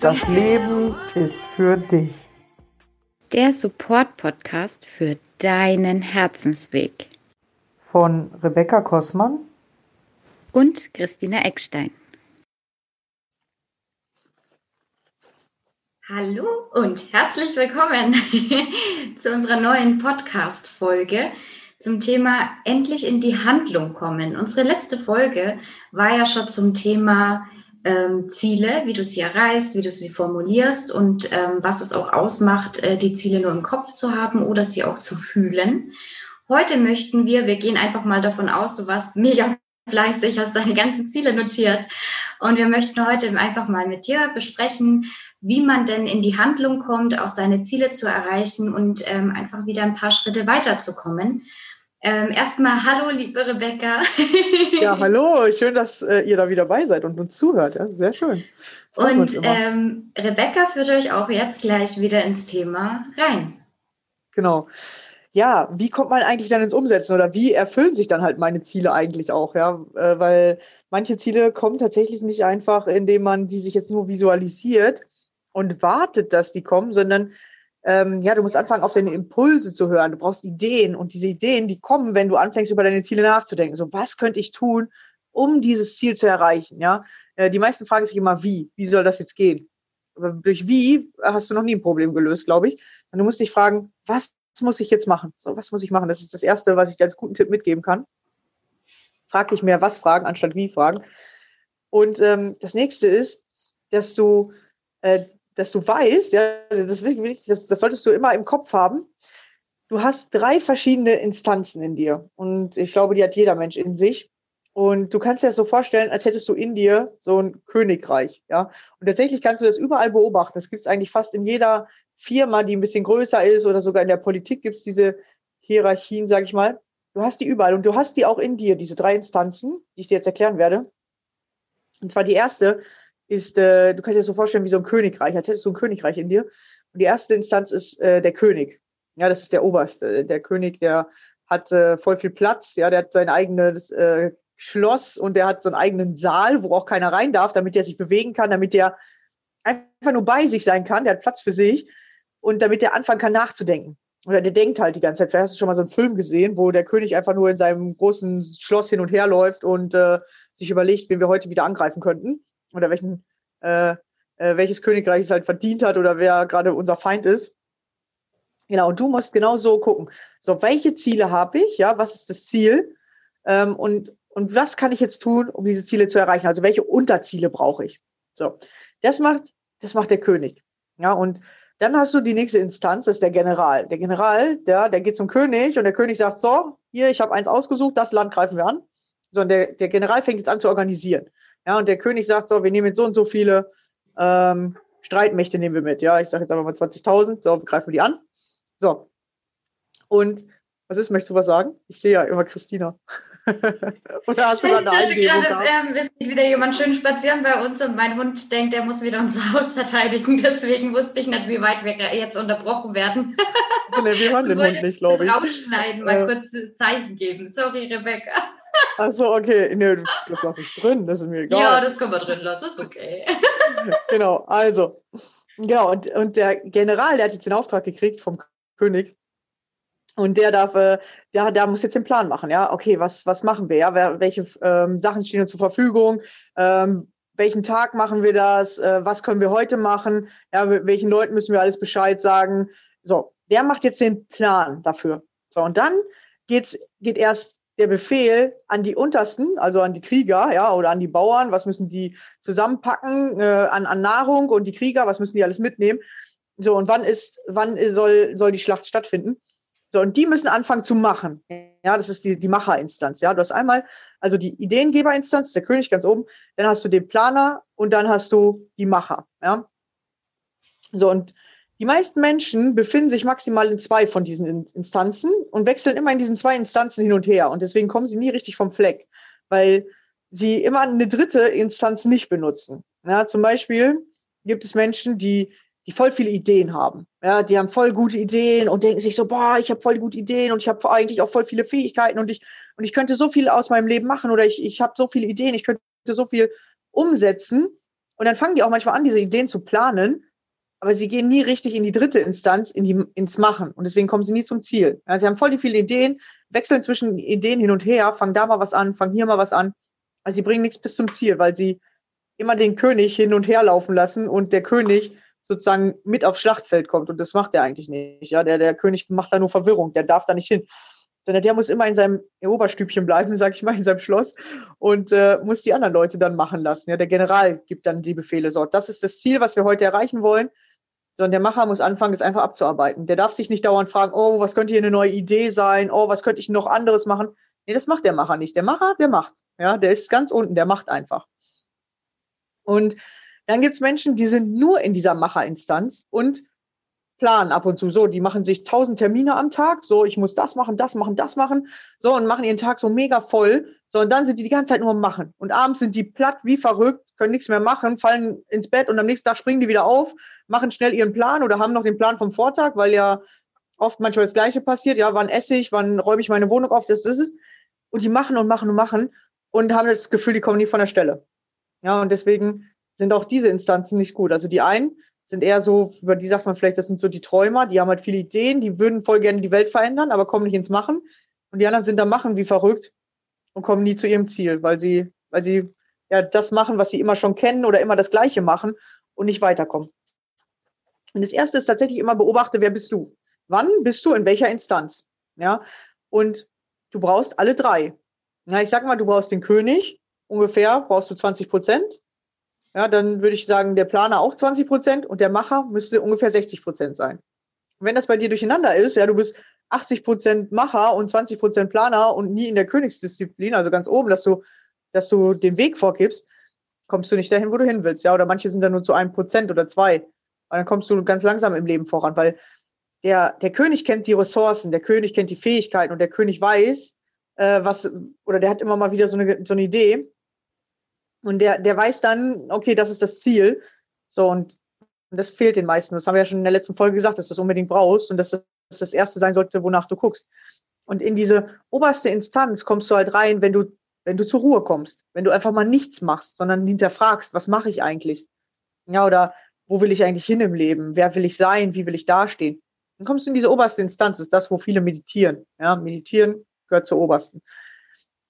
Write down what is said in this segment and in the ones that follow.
Das Leben ist für dich. Der Support-Podcast für deinen Herzensweg. Von Rebecca Kossmann und Christina Eckstein. Hallo und herzlich willkommen zu unserer neuen Podcast-Folge zum Thema Endlich in die Handlung kommen. Unsere letzte Folge war ja schon zum Thema ähm, Ziele, wie du sie erreichst, wie du sie formulierst und ähm, was es auch ausmacht, äh, die Ziele nur im Kopf zu haben oder sie auch zu fühlen. Heute möchten wir, wir gehen einfach mal davon aus, du warst mega fleißig, hast deine ganzen Ziele notiert und wir möchten heute einfach mal mit dir besprechen, wie man denn in die Handlung kommt, auch seine Ziele zu erreichen und ähm, einfach wieder ein paar Schritte weiterzukommen. Ähm, erstmal hallo, liebe Rebecca. ja, hallo, schön, dass äh, ihr da wieder bei seid und uns zuhört. Ja, sehr schön. Freut und ähm, Rebecca führt euch auch jetzt gleich wieder ins Thema rein. Genau. Ja, wie kommt man eigentlich dann ins Umsetzen oder wie erfüllen sich dann halt meine Ziele eigentlich auch, ja? Äh, weil manche Ziele kommen tatsächlich nicht einfach, indem man die sich jetzt nur visualisiert und wartet, dass die kommen, sondern ähm, ja, du musst anfangen, auf deine Impulse zu hören. Du brauchst Ideen und diese Ideen, die kommen, wenn du anfängst, über deine Ziele nachzudenken. So, was könnte ich tun, um dieses Ziel zu erreichen? Ja, äh, die meisten fragen sich immer, wie? Wie soll das jetzt gehen? Aber durch wie hast du noch nie ein Problem gelöst, glaube ich. Und du musst dich fragen, was muss ich jetzt machen? So, was muss ich machen? Das ist das Erste, was ich dir als guten Tipp mitgeben kann. Frag dich mehr was fragen, anstatt wie fragen. Und ähm, das nächste ist, dass du äh, dass du weißt, ja, das ist wirklich, das, das solltest du immer im Kopf haben. Du hast drei verschiedene Instanzen in dir. Und ich glaube, die hat jeder Mensch in sich. Und du kannst dir das so vorstellen, als hättest du in dir so ein Königreich, ja. Und tatsächlich kannst du das überall beobachten. Das gibt es eigentlich fast in jeder Firma, die ein bisschen größer ist oder sogar in der Politik gibt es diese Hierarchien, sag ich mal. Du hast die überall und du hast die auch in dir, diese drei Instanzen, die ich dir jetzt erklären werde. Und zwar die erste ist, äh, du kannst dir das so vorstellen wie so ein Königreich, als hättest du ein Königreich in dir. Und die erste Instanz ist äh, der König. Ja, das ist der Oberste. Der König, der hat äh, voll viel Platz, ja, der hat sein eigenes äh, Schloss und der hat so einen eigenen Saal, wo auch keiner rein darf, damit er sich bewegen kann, damit er einfach nur bei sich sein kann, der hat Platz für sich und damit er anfangen kann nachzudenken. Oder der denkt halt die ganze Zeit. Vielleicht hast du schon mal so einen Film gesehen, wo der König einfach nur in seinem großen Schloss hin und her läuft und äh, sich überlegt, wen wir heute wieder angreifen könnten oder welchen, äh, äh, welches Königreich es halt verdient hat oder wer gerade unser Feind ist. Genau, und du musst genau so gucken. So, welche Ziele habe ich? Ja, was ist das Ziel? Ähm, und, und was kann ich jetzt tun, um diese Ziele zu erreichen? Also welche Unterziele brauche ich? So, das macht, das macht der König. Ja, und dann hast du die nächste Instanz, das ist der General. Der General, der, der geht zum König und der König sagt, so, hier, ich habe eins ausgesucht, das Land greifen wir an. So, und der, der General fängt jetzt an zu organisieren. Ja, und der König sagt so, wir nehmen jetzt so und so viele ähm, Streitmächte nehmen wir mit. Ja, ich sage jetzt einfach mal 20.000. So, greifen wir die an. So. Und was ist, möchtest du was sagen? Ich sehe ja immer Christina. Oder hast du da eine Eingebung gerade, ähm, ist wieder jemand schön spazieren bei uns und mein Hund denkt, er muss wieder unser Haus verteidigen. Deswegen wusste ich nicht, wie weit wir jetzt unterbrochen werden. nee, wir hören den Hund nicht, glaube ich. Rausschneiden, mal äh, kurz Zeichen geben. Sorry, Rebecca. Achso, okay. Nee, das lasse ich drin, das ist mir egal. Ja, das können wir drin lassen, ist okay. genau, also. Genau, und, und der General, der hat jetzt den Auftrag gekriegt vom König. Und der darf, äh, der, der muss jetzt den Plan machen, ja. Okay, was, was machen wir, ja? Welche ähm, Sachen stehen uns zur Verfügung? Ähm, welchen Tag machen wir das? Äh, was können wir heute machen? Ja, welchen Leuten müssen wir alles Bescheid sagen? So, der macht jetzt den Plan dafür. So, und dann geht's, geht erst der Befehl an die Untersten, also an die Krieger, ja, oder an die Bauern, was müssen die zusammenpacken äh, an, an Nahrung und die Krieger, was müssen die alles mitnehmen? So, und wann ist, wann soll, soll die Schlacht stattfinden? So, und die müssen anfangen zu machen. Ja, das ist die, die Macherinstanz. Ja, du hast einmal, also die Ideengeberinstanz, der König ganz oben, dann hast du den Planer und dann hast du die Macher. Ja, so, und die meisten Menschen befinden sich maximal in zwei von diesen Instanzen und wechseln immer in diesen zwei Instanzen hin und her. Und deswegen kommen sie nie richtig vom Fleck, weil sie immer eine dritte Instanz nicht benutzen. Ja, zum Beispiel gibt es Menschen, die, die voll viele Ideen haben. Ja, die haben voll gute Ideen und denken sich so, boah, ich habe voll gute Ideen und ich habe eigentlich auch voll viele Fähigkeiten und ich, und ich könnte so viel aus meinem Leben machen oder ich, ich habe so viele Ideen, ich könnte so viel umsetzen Und dann fangen die auch manchmal an, diese Ideen zu planen, aber sie gehen nie richtig in die dritte Instanz, in die, ins Machen. Und deswegen kommen sie nie zum Ziel. Ja, sie haben voll die viele Ideen, wechseln zwischen Ideen hin und her, fangen da mal was an, fangen hier mal was an. Also sie bringen nichts bis zum Ziel, weil sie immer den König hin und her laufen lassen und der König sozusagen mit aufs Schlachtfeld kommt. Und das macht er eigentlich nicht. Ja, der, der König macht da nur Verwirrung, der darf da nicht hin. Sondern der muss immer in seinem Oberstübchen bleiben, sag ich mal, in seinem Schloss und äh, muss die anderen Leute dann machen lassen. Ja, der General gibt dann die Befehle. So, das ist das Ziel, was wir heute erreichen wollen. Sondern der Macher muss anfangen, das einfach abzuarbeiten. Der darf sich nicht dauernd fragen, oh, was könnte hier eine neue Idee sein? Oh, was könnte ich noch anderes machen? Nee, das macht der Macher nicht. Der Macher, der macht. Ja, der ist ganz unten, der macht einfach. Und dann gibt es Menschen, die sind nur in dieser Macherinstanz und planen ab und zu so. Die machen sich tausend Termine am Tag. So, ich muss das machen, das machen, das machen. So, und machen ihren Tag so mega voll. So, und dann sind die die ganze Zeit nur am Machen. Und abends sind die platt wie verrückt, können nichts mehr machen, fallen ins Bett und am nächsten Tag springen die wieder auf, machen schnell ihren Plan oder haben noch den Plan vom Vortag, weil ja oft manchmal das Gleiche passiert. Ja, wann esse ich, wann räume ich meine Wohnung auf, das, das ist. Und die machen und machen und machen und haben das Gefühl, die kommen nie von der Stelle. Ja, und deswegen sind auch diese Instanzen nicht gut. Also die einen sind eher so, über die sagt man vielleicht, das sind so die Träumer, die haben halt viele Ideen, die würden voll gerne die Welt verändern, aber kommen nicht ins Machen. Und die anderen sind da machen wie verrückt und kommen nie zu ihrem Ziel, weil sie, weil sie ja das machen, was sie immer schon kennen oder immer das Gleiche machen und nicht weiterkommen. Und das erste ist tatsächlich immer beobachte, wer bist du? Wann bist du in welcher Instanz? Ja. Und du brauchst alle drei. Ja, ich sag mal, du brauchst den König, ungefähr brauchst du 20 Prozent. Ja, dann würde ich sagen, der Planer auch 20 Prozent und der Macher müsste ungefähr 60 Prozent sein. wenn das bei dir durcheinander ist, ja, du bist 80 Prozent Macher und 20 Prozent Planer und nie in der Königsdisziplin, also ganz oben, dass du, dass du den Weg vorgibst, kommst du nicht dahin, wo du hin willst. Ja, oder manche sind da nur zu einem Prozent oder zwei. Und dann kommst du ganz langsam im Leben voran, weil der, der König kennt die Ressourcen, der König kennt die Fähigkeiten und der König weiß, äh, was, oder der hat immer mal wieder so eine, so eine Idee. Und der, der weiß dann, okay, das ist das Ziel. So, und, und das fehlt den meisten. Das haben wir ja schon in der letzten Folge gesagt, dass du das unbedingt brauchst und dass das das Erste sein sollte, wonach du guckst. Und in diese oberste Instanz kommst du halt rein, wenn du, wenn du zur Ruhe kommst, wenn du einfach mal nichts machst, sondern hinterfragst, was mache ich eigentlich? Ja, oder wo will ich eigentlich hin im Leben? Wer will ich sein? Wie will ich dastehen? Dann kommst du in diese oberste Instanz, das ist das, wo viele meditieren. Ja, meditieren gehört zur obersten.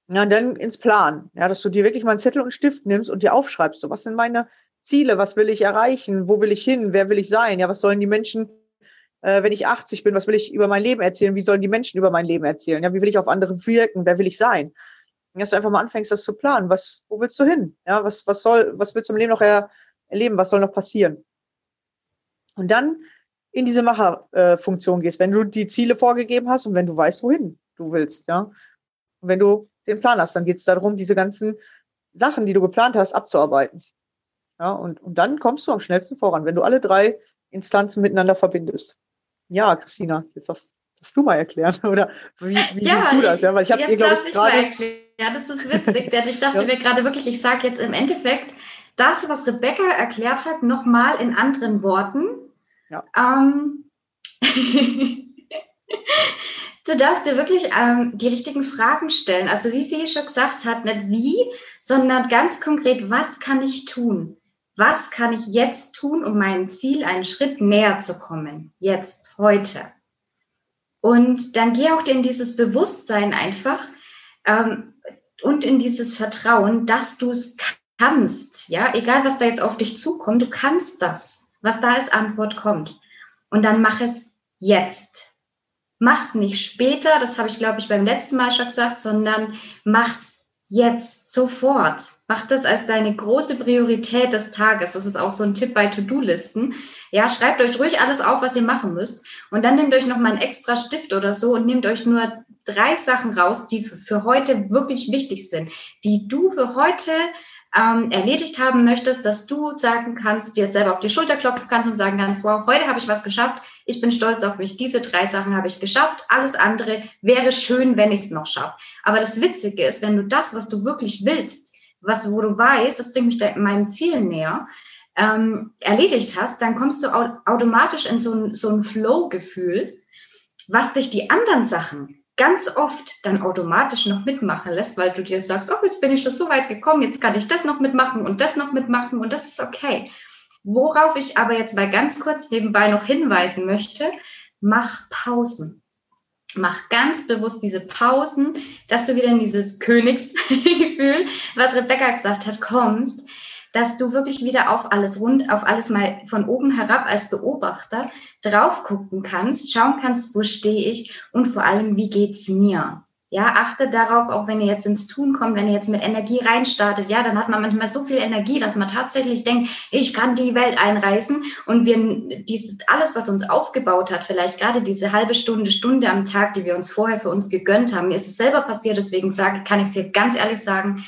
Ja, und dann ins Plan. Ja, dass du dir wirklich mal einen Zettel und einen Stift nimmst und dir aufschreibst, so was sind meine Ziele, was will ich erreichen, wo will ich hin, wer will ich sein, ja, was sollen die Menschen, äh, wenn ich 80 bin, was will ich über mein Leben erzählen, wie sollen die Menschen über mein Leben erzählen, ja, wie will ich auf andere wirken, wer will ich sein. Dass du einfach mal anfängst, das zu planen, was, wo willst du hin, ja, was, was soll, was willst du im Leben noch er, erleben, was soll noch passieren. Und dann in diese Macherfunktion äh, gehst, wenn du die Ziele vorgegeben hast und wenn du weißt, wohin du willst, ja. Und wenn du den Plan hast, dann geht es darum, diese ganzen Sachen, die du geplant hast, abzuarbeiten. Ja, und, und dann kommst du am schnellsten voran, wenn du alle drei Instanzen miteinander verbindest. Ja, Christina, jetzt darfst, darfst du mal erklären, oder wie, wie ja, siehst du das? Ja, weil ich habe dir, glaube ich, gerade... Ja, das ist witzig, denn ich dachte ja. mir gerade wirklich, ich sage jetzt im Endeffekt das, was Rebecca erklärt hat, nochmal in anderen Worten. Ja. Ähm, Du darfst dir wirklich ähm, die richtigen Fragen stellen. Also wie sie schon gesagt hat, nicht wie, sondern ganz konkret, was kann ich tun? Was kann ich jetzt tun, um meinem Ziel einen Schritt näher zu kommen? Jetzt, heute. Und dann geh auch in dieses Bewusstsein einfach ähm, und in dieses Vertrauen, dass du es kannst. Ja, egal was da jetzt auf dich zukommt, du kannst das. Was da als Antwort kommt. Und dann mach es jetzt mach's nicht später, das habe ich, glaube ich, beim letzten Mal schon gesagt, sondern mach's jetzt, sofort. Mach das als deine große Priorität des Tages. Das ist auch so ein Tipp bei To-Do-Listen. Ja, schreibt euch ruhig alles auf, was ihr machen müsst. Und dann nehmt euch noch mal einen extra Stift oder so und nehmt euch nur drei Sachen raus, die für heute wirklich wichtig sind, die du für heute ähm, erledigt haben möchtest, dass du sagen kannst, dir selber auf die Schulter klopfen kannst und sagen kannst, wow, heute habe ich was geschafft, ich bin stolz auf mich, diese drei Sachen habe ich geschafft, alles andere wäre schön, wenn ich es noch schaffe. Aber das Witzige ist, wenn du das, was du wirklich willst, was, wo du weißt, das bringt mich da meinem Ziel näher, ähm, erledigt hast, dann kommst du au automatisch in so ein, so ein Flow-Gefühl, was dich die anderen Sachen ganz oft dann automatisch noch mitmachen lässt, weil du dir sagst, oh, jetzt bin ich schon so weit gekommen, jetzt kann ich das noch mitmachen und das noch mitmachen und das ist okay. Worauf ich aber jetzt mal ganz kurz nebenbei noch hinweisen möchte, mach Pausen. Mach ganz bewusst diese Pausen, dass du wieder in dieses Königsgefühl, was Rebecca gesagt hat, kommst, dass du wirklich wieder auf alles rund, auf alles mal von oben herab als Beobachter drauf gucken kannst, schauen kannst, wo stehe ich und vor allem, wie geht's mir? Ja, achte darauf, auch wenn ihr jetzt ins Tun kommt, wenn ihr jetzt mit Energie reinstartet, ja, dann hat man manchmal so viel Energie, dass man tatsächlich denkt, ich kann die Welt einreißen und wir dieses alles, was uns aufgebaut hat, vielleicht gerade diese halbe Stunde, Stunde am Tag, die wir uns vorher für uns gegönnt haben, mir ist es selber passiert, deswegen sage, kann ich es dir ganz ehrlich sagen,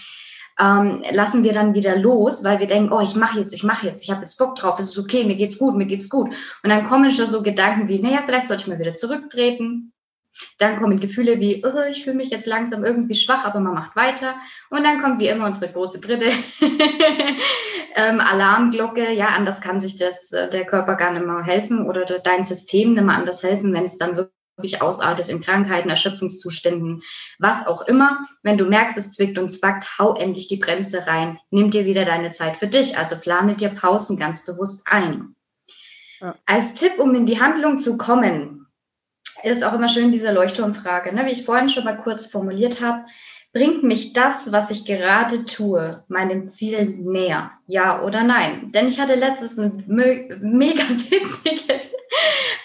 ähm, lassen wir dann wieder los, weil wir denken, oh, ich mache jetzt, ich mache jetzt, ich habe jetzt Bock drauf, es ist okay, mir geht's gut, mir geht's gut. Und dann kommen schon so Gedanken wie, naja, vielleicht sollte ich mal wieder zurücktreten, dann kommen Gefühle wie, oh, ich fühle mich jetzt langsam irgendwie schwach, aber man macht weiter. Und dann kommt wie immer unsere große dritte ähm, Alarmglocke. Ja, anders kann sich das, äh, der Körper gar nicht mehr helfen oder dein System nicht mehr anders helfen, wenn es dann wirklich ausartet in Krankheiten, Erschöpfungszuständen, was auch immer. Wenn du merkst, es zwickt und zwackt, hau endlich die Bremse rein. Nimm dir wieder deine Zeit für dich. Also plane dir Pausen ganz bewusst ein. Ja. Als Tipp, um in die Handlung zu kommen, ist auch immer schön diese Leuchtturmfrage, ne? wie ich vorhin schon mal kurz formuliert habe. Bringt mich das, was ich gerade tue, meinem Ziel näher? Ja oder nein? Denn ich hatte letztens ein mega witziges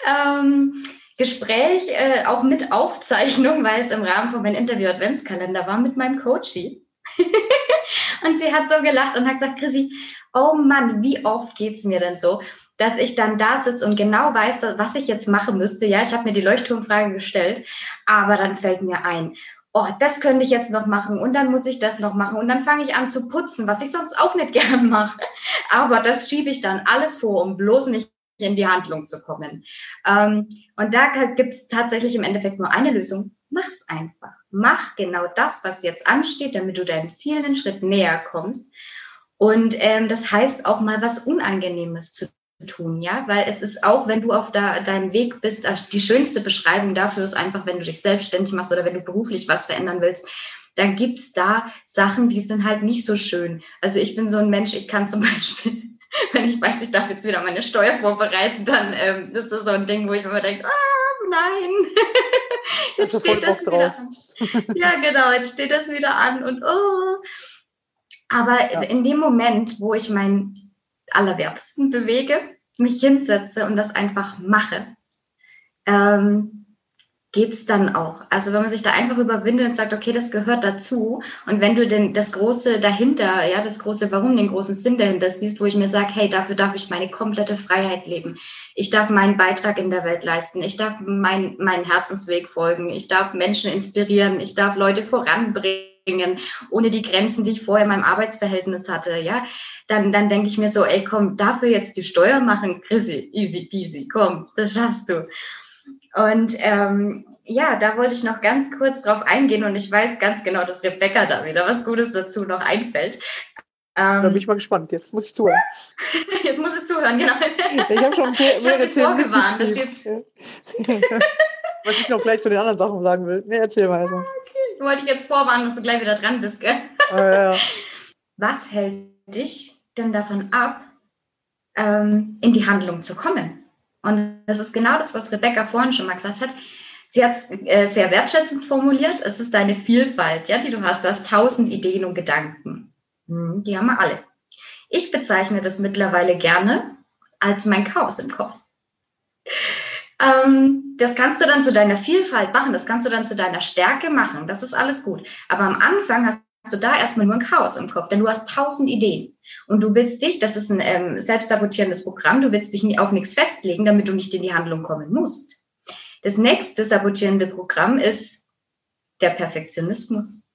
ähm, Gespräch, äh, auch mit Aufzeichnung, weil es im Rahmen von meinem Interview-Adventskalender war mit meinem Coachie. und sie hat so gelacht und hat gesagt, Chrissy, oh Mann, wie oft geht's mir denn so? Dass ich dann da sitze und genau weiß, was ich jetzt machen müsste. Ja, ich habe mir die Leuchtturmfrage gestellt, aber dann fällt mir ein, oh, das könnte ich jetzt noch machen und dann muss ich das noch machen und dann fange ich an zu putzen, was ich sonst auch nicht gern mache. Aber das schiebe ich dann alles vor, um bloß nicht in die Handlung zu kommen. Ähm, und da gibt es tatsächlich im Endeffekt nur eine Lösung. Mach's einfach. Mach genau das, was jetzt ansteht, damit du deinem Ziel einen Schritt näher kommst. Und ähm, das heißt auch mal was Unangenehmes zu tun, ja, weil es ist auch, wenn du auf da, deinem Weg bist, die schönste Beschreibung dafür ist einfach, wenn du dich selbstständig machst oder wenn du beruflich was verändern willst, dann gibt's da Sachen, die sind halt nicht so schön. Also ich bin so ein Mensch, ich kann zum Beispiel, wenn ich weiß, ich darf jetzt wieder meine Steuer vorbereiten, dann ähm, ist das so ein Ding, wo ich immer denke, ah, nein, jetzt also steht das wieder an. Ja, genau, jetzt steht das wieder an und oh. Aber ja. in dem Moment, wo ich mein Allerwertesten bewege, mich hinsetze und das einfach mache, ähm, geht es dann auch. Also wenn man sich da einfach überwindet und sagt, okay, das gehört dazu. Und wenn du denn das große dahinter, ja, das große Warum, den großen Sinn dahinter siehst, wo ich mir sage, hey, dafür darf ich meine komplette Freiheit leben. Ich darf meinen Beitrag in der Welt leisten. Ich darf mein, meinen Herzensweg folgen. Ich darf Menschen inspirieren. Ich darf Leute voranbringen, ohne die Grenzen, die ich vorher in meinem Arbeitsverhältnis hatte, ja dann, dann denke ich mir so, ey, komm, dafür jetzt die Steuer machen, Chrissy, easy peasy, komm, das schaffst du. Und ähm, ja, da wollte ich noch ganz kurz drauf eingehen und ich weiß ganz genau, dass Rebecca da wieder was Gutes dazu noch einfällt. Ähm, da bin ich mal gespannt. Jetzt muss ich zuhören. jetzt muss ich zuhören, genau. Ich habe schon mehrere Themen vorgewarnt, dass jetzt Was ich noch gleich zu den anderen Sachen sagen will. Nee, erzähl mal. Also. Okay. Ich wollte dich jetzt vorwarnen, dass du gleich wieder dran bist, gell? Oh, ja, ja. Was hält dich denn davon ab, ähm, in die Handlung zu kommen? Und das ist genau das, was Rebecca vorhin schon mal gesagt hat. Sie hat es äh, sehr wertschätzend formuliert. Es ist deine Vielfalt, ja, die du hast. Du hast tausend Ideen und Gedanken. Hm, die haben wir alle. Ich bezeichne das mittlerweile gerne als mein Chaos im Kopf. Ähm, das kannst du dann zu deiner Vielfalt machen, das kannst du dann zu deiner Stärke machen, das ist alles gut. Aber am Anfang hast du da erstmal nur ein Chaos im Kopf, denn du hast tausend Ideen. Und du willst dich, das ist ein ähm, selbstsabotierendes Programm, du willst dich nie auf nichts festlegen, damit du nicht in die Handlung kommen musst. Das nächste sabotierende Programm ist der Perfektionismus.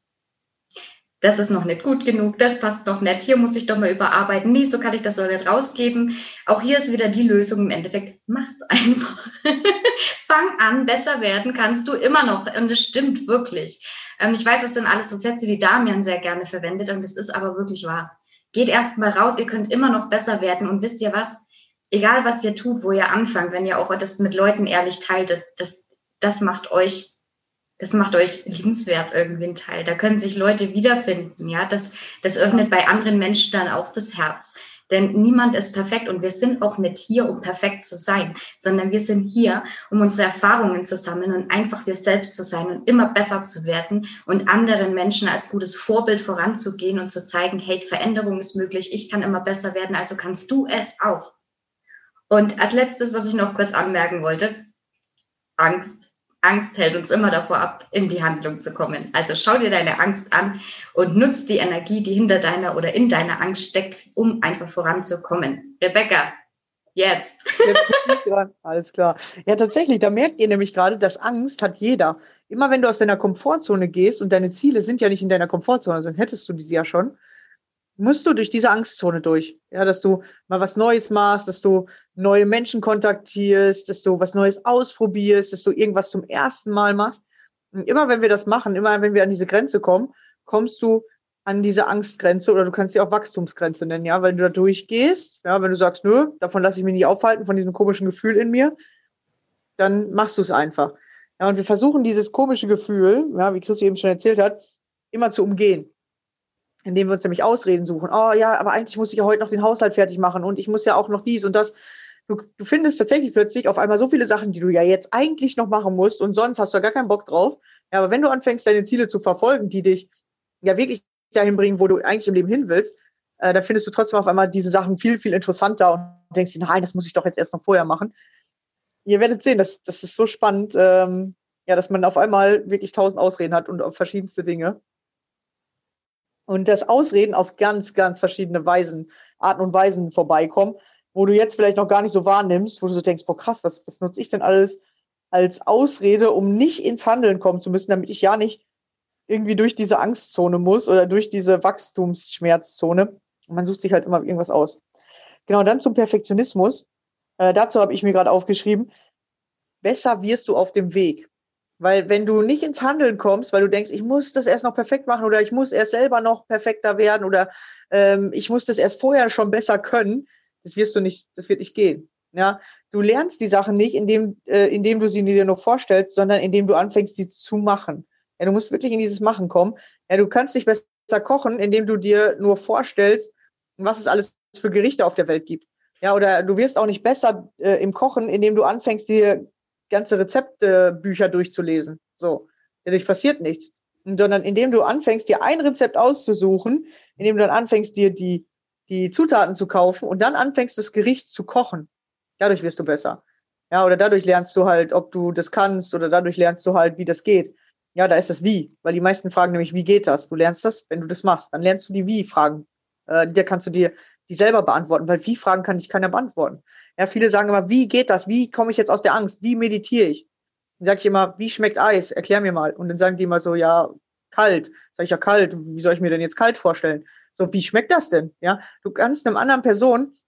Das ist noch nicht gut genug, das passt noch nicht, hier muss ich doch mal überarbeiten. Nee, so kann ich das so nicht rausgeben. Auch hier ist wieder die Lösung im Endeffekt. Mach's einfach. Fang an, besser werden kannst du immer noch. Und es stimmt wirklich. Ähm, ich weiß, das sind alles so Sätze, die Damian sehr gerne verwendet und es ist aber wirklich wahr. Geht erst mal raus, ihr könnt immer noch besser werden und wisst ihr was? Egal was ihr tut, wo ihr anfangt, wenn ihr auch das mit Leuten ehrlich teilt, das, das macht euch das macht euch liebenswert irgendwie ein Teil. Da können sich Leute wiederfinden, ja. Das, das öffnet bei anderen Menschen dann auch das Herz. Denn niemand ist perfekt und wir sind auch nicht hier, um perfekt zu sein, sondern wir sind hier, um unsere Erfahrungen zu sammeln und einfach wir selbst zu sein und immer besser zu werden und anderen Menschen als gutes Vorbild voranzugehen und zu zeigen, hey, Veränderung ist möglich, ich kann immer besser werden, also kannst du es auch. Und als letztes, was ich noch kurz anmerken wollte, Angst Angst hält uns immer davor ab, in die Handlung zu kommen. Also schau dir deine Angst an und nutz die Energie, die hinter deiner oder in deiner Angst steckt, um einfach voranzukommen. Rebecca, jetzt. Jetzt. Alles klar. Ja, tatsächlich, da merkt ihr nämlich gerade, dass Angst hat jeder. Immer wenn du aus deiner Komfortzone gehst und deine Ziele sind ja nicht in deiner Komfortzone, sonst hättest du diese ja schon, musst du durch diese Angstzone durch. Ja, dass du mal was Neues machst, dass du neue Menschen kontaktierst, dass du was Neues ausprobierst, dass du irgendwas zum ersten Mal machst. Und immer wenn wir das machen, immer wenn wir an diese Grenze kommen, kommst du an diese Angstgrenze oder du kannst die auch Wachstumsgrenze nennen, ja, wenn du da durchgehst, ja, wenn du sagst, nö, davon lasse ich mich nicht aufhalten, von diesem komischen Gefühl in mir, dann machst du es einfach. Ja, und wir versuchen dieses komische Gefühl, ja, wie Chris eben schon erzählt hat, immer zu umgehen indem wir uns nämlich Ausreden suchen. Oh ja, aber eigentlich muss ich ja heute noch den Haushalt fertig machen und ich muss ja auch noch dies und das. Du, du findest tatsächlich plötzlich auf einmal so viele Sachen, die du ja jetzt eigentlich noch machen musst und sonst hast du ja gar keinen Bock drauf. Ja, aber wenn du anfängst, deine Ziele zu verfolgen, die dich ja wirklich dahin bringen, wo du eigentlich im Leben hin willst, äh, dann findest du trotzdem auf einmal diese Sachen viel, viel interessanter und denkst dir, nein, das muss ich doch jetzt erst noch vorher machen. Ihr werdet sehen, das, das ist so spannend, ähm, ja, dass man auf einmal wirklich tausend Ausreden hat und auf verschiedenste Dinge. Und das Ausreden auf ganz, ganz verschiedene Weisen, Arten und Weisen vorbeikommen, wo du jetzt vielleicht noch gar nicht so wahrnimmst, wo du so denkst, boah krass, was, was nutze ich denn alles als Ausrede, um nicht ins Handeln kommen zu müssen, damit ich ja nicht irgendwie durch diese Angstzone muss oder durch diese Wachstumsschmerzzone. Und man sucht sich halt immer irgendwas aus. Genau, dann zum Perfektionismus. Äh, dazu habe ich mir gerade aufgeschrieben, besser wirst du auf dem Weg. Weil wenn du nicht ins Handeln kommst, weil du denkst, ich muss das erst noch perfekt machen oder ich muss erst selber noch perfekter werden oder ähm, ich muss das erst vorher schon besser können, das wirst du nicht, das wird nicht gehen. Ja, du lernst die Sachen nicht, indem, äh, indem du sie dir noch vorstellst, sondern indem du anfängst, sie zu machen. Ja, du musst wirklich in dieses Machen kommen. Ja, du kannst dich besser kochen, indem du dir nur vorstellst, was es alles für Gerichte auf der Welt gibt. Ja, oder du wirst auch nicht besser äh, im Kochen, indem du anfängst, dir ganze Rezeptbücher durchzulesen. So, dadurch passiert nichts. Sondern indem du anfängst, dir ein Rezept auszusuchen, indem du dann anfängst, dir die, die Zutaten zu kaufen und dann anfängst, das Gericht zu kochen. Dadurch wirst du besser. Ja, oder dadurch lernst du halt, ob du das kannst oder dadurch lernst du halt, wie das geht. Ja, da ist das Wie, weil die meisten fragen nämlich, wie geht das? Du lernst das, wenn du das machst, dann lernst du die Wie-Fragen. Äh, der kannst du dir die selber beantworten, weil Wie-Fragen kann dich keiner beantworten. Ja, viele sagen immer, wie geht das? Wie komme ich jetzt aus der Angst? Wie meditiere ich? Dann sage ich immer, wie schmeckt Eis? Erklär mir mal. Und dann sagen die immer so, ja, kalt. Sag ich ja kalt. Wie soll ich mir denn jetzt kalt vorstellen? So, wie schmeckt das denn? Ja, du kannst einem anderen Person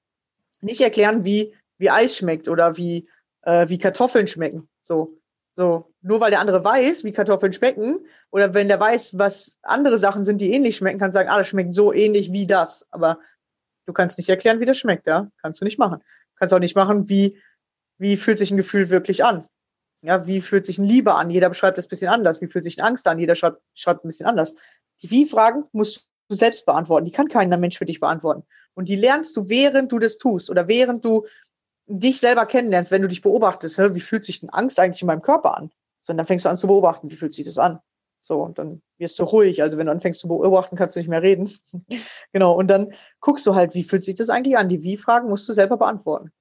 nicht erklären, wie wie Eis schmeckt oder wie äh, wie Kartoffeln schmecken. So, so nur weil der andere weiß, wie Kartoffeln schmecken oder wenn der weiß, was andere Sachen sind, die ähnlich schmecken, kann sagen, ah, das schmeckt so ähnlich wie das. Aber du kannst nicht erklären, wie das schmeckt, ja? Kannst du nicht machen kannst auch nicht machen, wie, wie fühlt sich ein Gefühl wirklich an? Ja, wie fühlt sich ein Liebe an? Jeder beschreibt das ein bisschen anders. Wie fühlt sich eine Angst an? Jeder schreibt, schreibt ein bisschen anders. Die Wie-Fragen musst du selbst beantworten. Die kann keiner Mensch für dich beantworten. Und die lernst du, während du das tust oder während du dich selber kennenlernst, wenn du dich beobachtest. Wie fühlt sich denn Angst eigentlich in meinem Körper an? So, und dann fängst du an zu beobachten, wie fühlt sich das an? So, und dann wirst du ruhig. Also wenn du anfängst zu beobachten, kannst du nicht mehr reden. genau, und dann guckst du halt, wie fühlt sich das eigentlich an? Die Wie-Fragen musst du selber beantworten.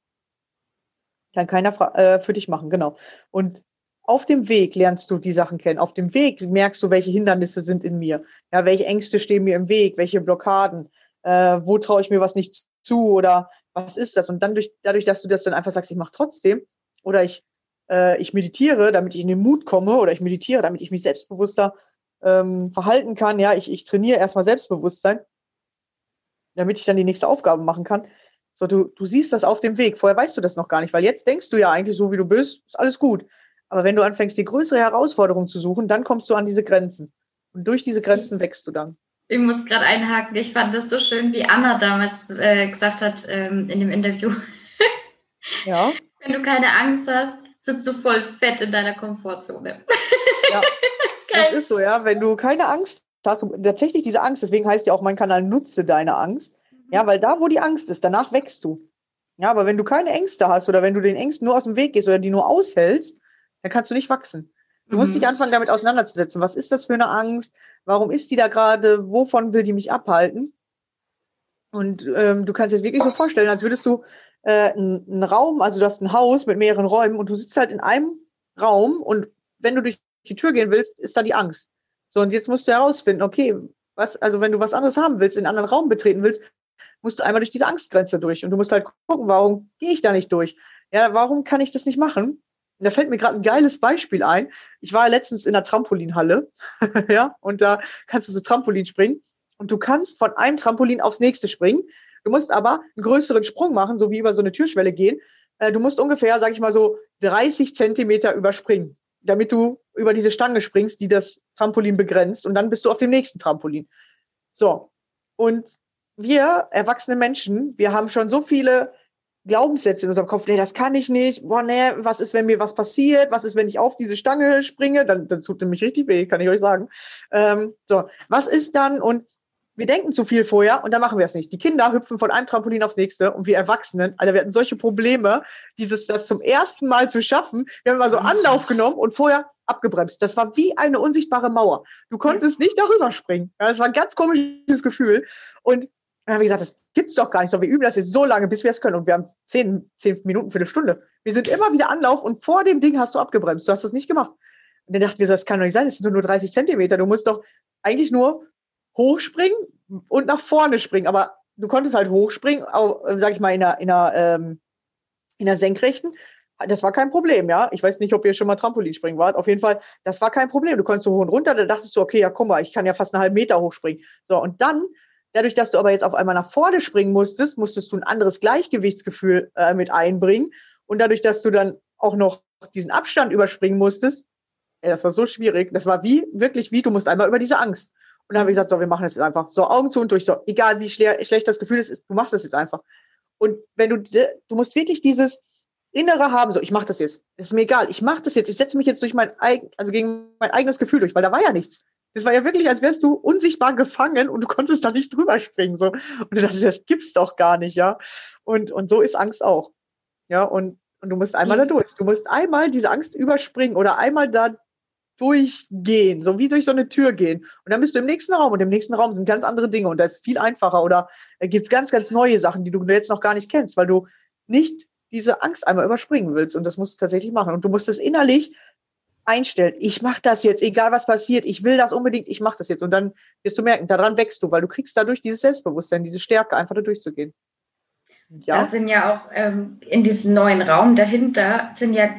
Kann keiner äh, für dich machen, genau. Und auf dem Weg lernst du die Sachen kennen. Auf dem Weg merkst du, welche Hindernisse sind in mir. Ja, welche Ängste stehen mir im Weg, welche Blockaden, äh, wo traue ich mir was nicht zu oder was ist das? Und dann durch, dadurch, dass du das dann einfach sagst, ich mache trotzdem oder ich äh, ich meditiere, damit ich in den Mut komme oder ich meditiere, damit ich mich selbstbewusster ähm, verhalten kann. Ja, ich, ich trainiere erstmal Selbstbewusstsein, damit ich dann die nächste Aufgabe machen kann. So, du, du siehst das auf dem Weg. Vorher weißt du das noch gar nicht, weil jetzt denkst du ja eigentlich so, wie du bist, ist alles gut. Aber wenn du anfängst, die größere Herausforderung zu suchen, dann kommst du an diese Grenzen. Und durch diese Grenzen wächst du dann. Ich muss gerade einhaken. Ich fand das so schön, wie Anna damals äh, gesagt hat ähm, in dem Interview. Ja. Wenn du keine Angst hast, sitzt du voll fett in deiner Komfortzone. Ja, das ist so, ja. Wenn du keine Angst hast, tatsächlich diese Angst, deswegen heißt ja auch mein Kanal Nutze deine Angst. Ja, weil da, wo die Angst ist, danach wächst du. Ja, aber wenn du keine Ängste hast oder wenn du den Ängsten nur aus dem Weg gehst oder die nur aushältst, dann kannst du nicht wachsen. Du mhm. musst dich anfangen, damit auseinanderzusetzen. Was ist das für eine Angst? Warum ist die da gerade? Wovon will die mich abhalten? Und ähm, du kannst dir das wirklich so vorstellen, als würdest du äh, einen Raum, also du hast ein Haus mit mehreren Räumen und du sitzt halt in einem Raum und wenn du durch die Tür gehen willst, ist da die Angst. So, und jetzt musst du herausfinden, okay, was, also wenn du was anderes haben willst, in einen anderen Raum betreten willst, musst du einmal durch diese Angstgrenze durch. Und du musst halt gucken, warum gehe ich da nicht durch? Ja, warum kann ich das nicht machen? Und da fällt mir gerade ein geiles Beispiel ein. Ich war letztens in der Trampolinhalle, ja, und da kannst du so Trampolin springen. Und du kannst von einem Trampolin aufs nächste springen. Du musst aber einen größeren Sprung machen, so wie über so eine Türschwelle gehen. Äh, du musst ungefähr, sag ich mal so, 30 Zentimeter überspringen, damit du über diese Stange springst, die das Trampolin begrenzt. Und dann bist du auf dem nächsten Trampolin. So. Und wir, erwachsene Menschen, wir haben schon so viele Glaubenssätze in unserem Kopf, nee, das kann ich nicht, boah, nee, was ist, wenn mir was passiert, was ist, wenn ich auf diese Stange springe, dann, dann tut nämlich richtig weh, kann ich euch sagen. Ähm, so, was ist dann und wir denken zu viel vorher und dann machen wir es nicht. Die Kinder hüpfen von einem Trampolin aufs nächste und wir Erwachsenen, Alter, wir hatten solche Probleme, dieses, das zum ersten Mal zu schaffen. Wir haben mal so Anlauf genommen und vorher abgebremst. Das war wie eine unsichtbare Mauer. Du konntest nicht darüber springen. Das war ein ganz komisches Gefühl. Und dann haben wir gesagt, das gibt's doch gar nicht so. Wir üben das jetzt so lange, bis wir es können. Und wir haben zehn, zehn Minuten für eine Stunde. Wir sind immer wieder Anlauf und vor dem Ding hast du abgebremst. Du hast das nicht gemacht. Und dann dachten wir so, das kann doch nicht sein. Das sind nur 30 Zentimeter. Du musst doch eigentlich nur hochspringen und nach vorne springen. Aber du konntest halt hochspringen, auch, sag ich mal, in einer, in einer, ähm, in einer senkrechten. Das war kein Problem, ja. Ich weiß nicht, ob ihr schon mal Trampolinspringen wart. Auf jeden Fall, das war kein Problem. Du konntest so hoch und runter. Da dachtest du, okay, ja, guck mal, ich kann ja fast einen halben Meter hochspringen. So, und dann Dadurch, dass du aber jetzt auf einmal nach vorne springen musstest, musstest du ein anderes Gleichgewichtsgefühl äh, mit einbringen. Und dadurch, dass du dann auch noch diesen Abstand überspringen musstest, ey, das war so schwierig. Das war wie, wirklich wie, du musst einmal über diese Angst. Und dann habe ich gesagt, so, wir machen das jetzt einfach. So, Augen zu und durch. So, egal wie schle schlecht das Gefühl ist, du machst das jetzt einfach. Und wenn du, du musst wirklich dieses Innere haben, so, ich mache das jetzt. Das ist mir egal. Ich mache das jetzt. Ich setze mich jetzt durch mein eigen, also gegen mein eigenes Gefühl durch, weil da war ja nichts. Das war ja wirklich, als wärst du unsichtbar gefangen und du konntest da nicht drüber springen. So. Und du dachtest, das gibt's doch gar nicht, ja. Und, und so ist Angst auch. Ja, und, und du musst einmal da durch. Du musst einmal diese Angst überspringen oder einmal da durchgehen, so wie durch so eine Tür gehen. Und dann bist du im nächsten Raum und im nächsten Raum sind ganz andere Dinge und da ist viel einfacher oder da gibt's ganz, ganz neue Sachen, die du jetzt noch gar nicht kennst, weil du nicht diese Angst einmal überspringen willst. Und das musst du tatsächlich machen. Und du musst es innerlich einstellt, ich mache das jetzt, egal was passiert, ich will das unbedingt, ich mache das jetzt. Und dann wirst du merken, daran wächst du, weil du kriegst dadurch dieses Selbstbewusstsein, diese Stärke, einfach da durchzugehen. Ja. Da sind ja auch ähm, in diesem neuen Raum dahinter sind ja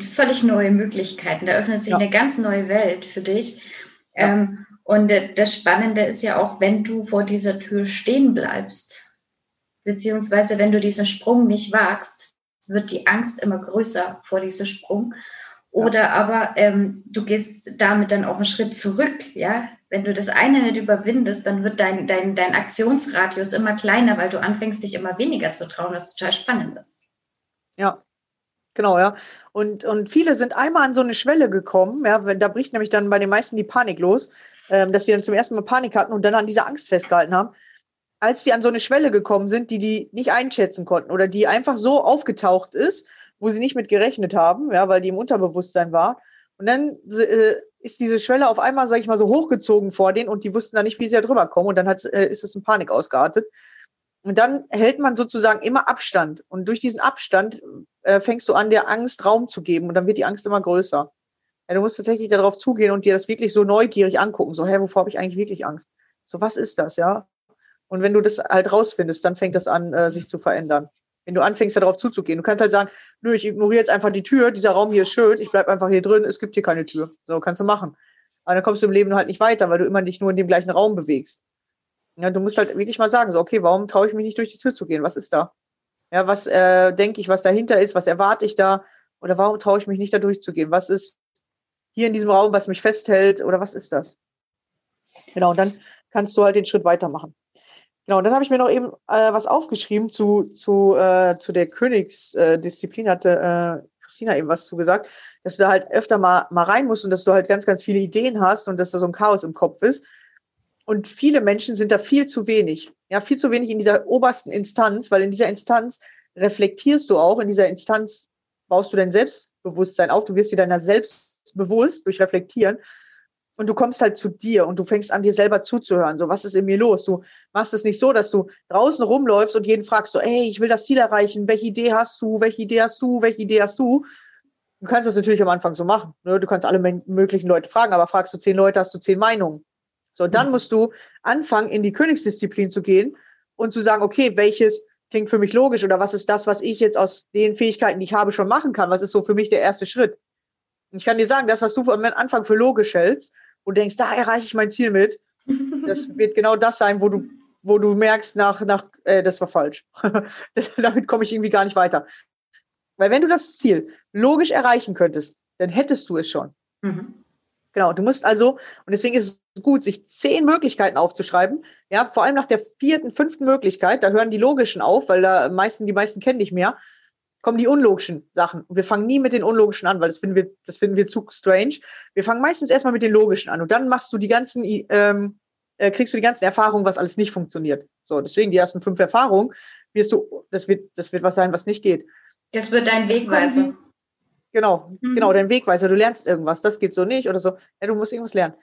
völlig neue Möglichkeiten. Da öffnet sich ja. eine ganz neue Welt für dich. Ja. Ähm, und das Spannende ist ja auch, wenn du vor dieser Tür stehen bleibst, beziehungsweise wenn du diesen Sprung nicht wagst, wird die Angst immer größer vor diesem Sprung. Oder ja. aber ähm, du gehst damit dann auch einen Schritt zurück, ja. Wenn du das eine nicht überwindest, dann wird dein, dein, dein Aktionsradius immer kleiner, weil du anfängst, dich immer weniger zu trauen, was total spannend ist. Ja, genau, ja. Und, und viele sind einmal an so eine Schwelle gekommen, ja, da bricht nämlich dann bei den meisten die Panik los, ähm, dass sie dann zum ersten Mal Panik hatten und dann an dieser Angst festgehalten haben. Als sie an so eine Schwelle gekommen sind, die die nicht einschätzen konnten oder die einfach so aufgetaucht ist, wo sie nicht mit gerechnet haben, ja, weil die im Unterbewusstsein war. Und dann äh, ist diese Schwelle auf einmal, sage ich mal, so hochgezogen vor denen und die wussten dann nicht, wie sie da drüber kommen. Und dann hat, äh, ist es in Panik ausgeartet. Und dann hält man sozusagen immer Abstand. Und durch diesen Abstand äh, fängst du an, der Angst Raum zu geben und dann wird die Angst immer größer. Ja, du musst tatsächlich darauf zugehen und dir das wirklich so neugierig angucken. So, hä, wovor habe ich eigentlich wirklich Angst? So, was ist das, ja? Und wenn du das halt rausfindest, dann fängt das an, äh, sich zu verändern wenn du anfängst, darauf zuzugehen. Du kannst halt sagen, nö, ich ignoriere jetzt einfach die Tür, dieser Raum hier ist schön, ich bleib einfach hier drin, es gibt hier keine Tür. So, kannst du machen. Aber dann kommst du im Leben halt nicht weiter, weil du immer dich nur in dem gleichen Raum bewegst. Ja, du musst halt wirklich mal sagen, so, okay, warum traue ich mich nicht durch die Tür zu gehen? Was ist da? Ja, was äh, denke ich, was dahinter ist, was erwarte ich da? Oder warum traue ich mich nicht da durchzugehen? Was ist hier in diesem Raum, was mich festhält? Oder was ist das? Genau, und dann kannst du halt den Schritt weitermachen. Genau, und dann habe ich mir noch eben äh, was aufgeschrieben zu, zu, äh, zu der Königsdisziplin, äh, hatte äh, Christina eben was zugesagt, dass du da halt öfter mal, mal rein musst und dass du halt ganz, ganz viele Ideen hast und dass da so ein Chaos im Kopf ist. Und viele Menschen sind da viel zu wenig. Ja, viel zu wenig in dieser obersten Instanz, weil in dieser Instanz reflektierst du auch, in dieser Instanz baust du dein Selbstbewusstsein auf, du wirst dir deiner selbst bewusst durch Reflektieren und du kommst halt zu dir und du fängst an, dir selber zuzuhören. So, was ist in mir los? Du machst es nicht so, dass du draußen rumläufst und jeden fragst so, ey, ich will das Ziel erreichen. Welche Idee hast du? Welche Idee hast du? Welche Idee hast du? Du kannst das natürlich am Anfang so machen. Ne? Du kannst alle möglichen Leute fragen, aber fragst du zehn Leute, hast du zehn Meinungen. So, dann mhm. musst du anfangen, in die Königsdisziplin zu gehen und zu sagen, okay, welches klingt für mich logisch oder was ist das, was ich jetzt aus den Fähigkeiten, die ich habe, schon machen kann? Was ist so für mich der erste Schritt? Und ich kann dir sagen, das, was du am Anfang für logisch hältst, und denkst, da erreiche ich mein Ziel mit. Das wird genau das sein, wo du, wo du merkst, nach, nach, äh, das war falsch. Damit komme ich irgendwie gar nicht weiter. Weil wenn du das Ziel logisch erreichen könntest, dann hättest du es schon. Mhm. Genau, du musst also, und deswegen ist es gut, sich zehn Möglichkeiten aufzuschreiben. Ja, vor allem nach der vierten, fünften Möglichkeit, da hören die logischen auf, weil da meisten, die meisten kennen dich mehr kommen die unlogischen Sachen. Und wir fangen nie mit den unlogischen an, weil das finden wir, das finden wir zu strange. Wir fangen meistens erstmal mit den logischen an und dann machst du die ganzen, ähm, äh, kriegst du die ganzen Erfahrungen, was alles nicht funktioniert. So, deswegen die ersten fünf Erfahrungen wirst du, das wird, das wird was sein, was nicht geht. Das wird dein Wegweiser. Genau, mhm. genau, dein Wegweiser. Du lernst irgendwas, das geht so nicht oder so. Ja, du musst irgendwas lernen.